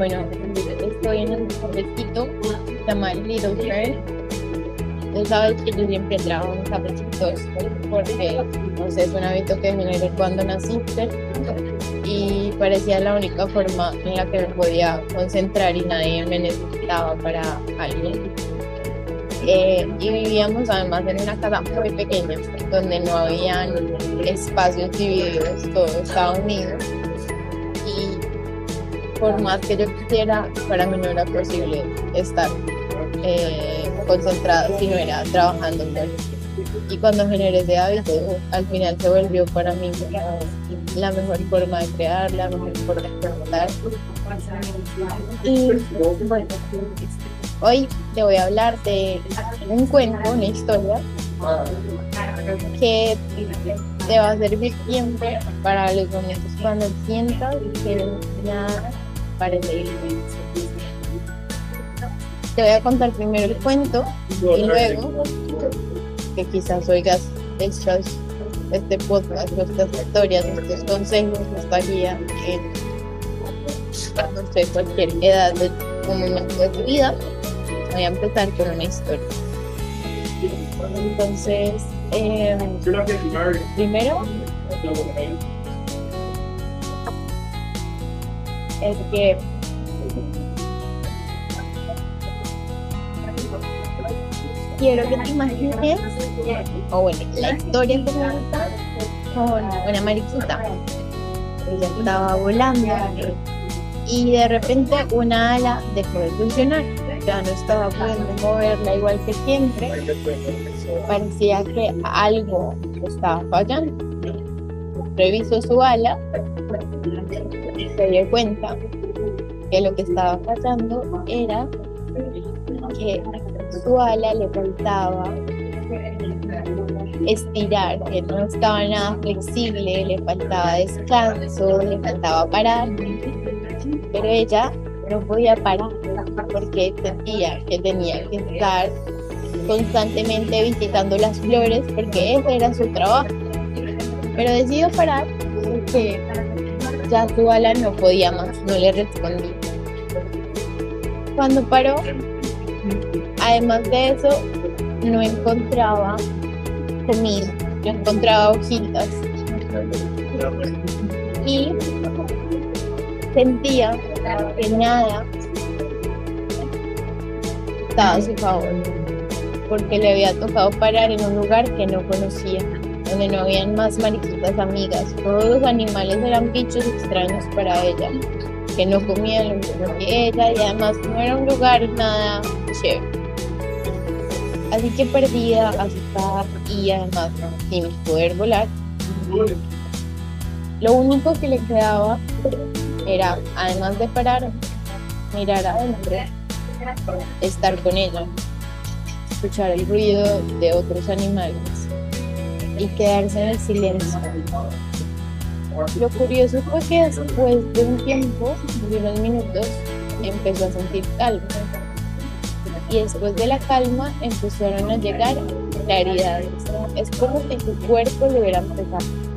Bueno, estoy en un cafecito, se llama Little Girl. Tú sabes que yo siempre trabajo en cafecitos porque, no sé, es un hábito que generé cuando naciste y parecía la única forma en la que me podía concentrar y nadie me necesitaba para algo. Eh, y vivíamos además en una casa muy pequeña donde no habían espacios divididos, todo estaba unido por más que yo quisiera, para mí no era posible estar eh, concentrada si no era trabajando. Y cuando generé ese hábito, al final se volvió para mí la mejor forma de crear, la mejor forma de trabajar. Y bueno, hoy te voy a hablar de un cuento, una historia que te va a servir siempre para los momentos cuando sientas que nada parece Te voy a contar primero el cuento y luego que quizás oigas estos, este podcast, estas historias, estos consejos, esta guía en no sé, cualquier edad de un momento de tu vida. Voy a empezar con una historia. Entonces, eh, primero es que quiero que te imagines, o bueno, la historia comienza con una mariquita. Ella estaba volando y de repente una ala dejó de funcionar. Ya no estaba pudiendo moverla igual que siempre. Parecía que algo estaba fallando. Revisó su ala se dio cuenta que lo que estaba pasando era que su ala le faltaba estirar, que no estaba nada flexible, le faltaba descanso, le faltaba parar, pero ella no podía parar porque sentía que tenía que estar constantemente visitando las flores porque ese era su trabajo. Pero decidió parar porque ya su ala no podía más, no le respondí. Cuando paró, además de eso, no encontraba comida, no encontraba hojitas. Y sentía que nada estaba a su favor, porque le había tocado parar en un lugar que no conocía donde no habían más mariquitas amigas. Todos los animales eran bichos extraños para ella, que no comían lo mismo que ella y además no era un lugar nada chévere. Así que perdida, asustada y además sin poder volar, lo único que le quedaba era, además de parar, mirar adentro, estar con ella, escuchar el ruido de otros animales y quedarse en el silencio. Lo curioso fue que después de un tiempo, de unos minutos, empezó a sentir calma. Y después de la calma empezaron a llegar claridades. Es como si su cuerpo le hubiera empezado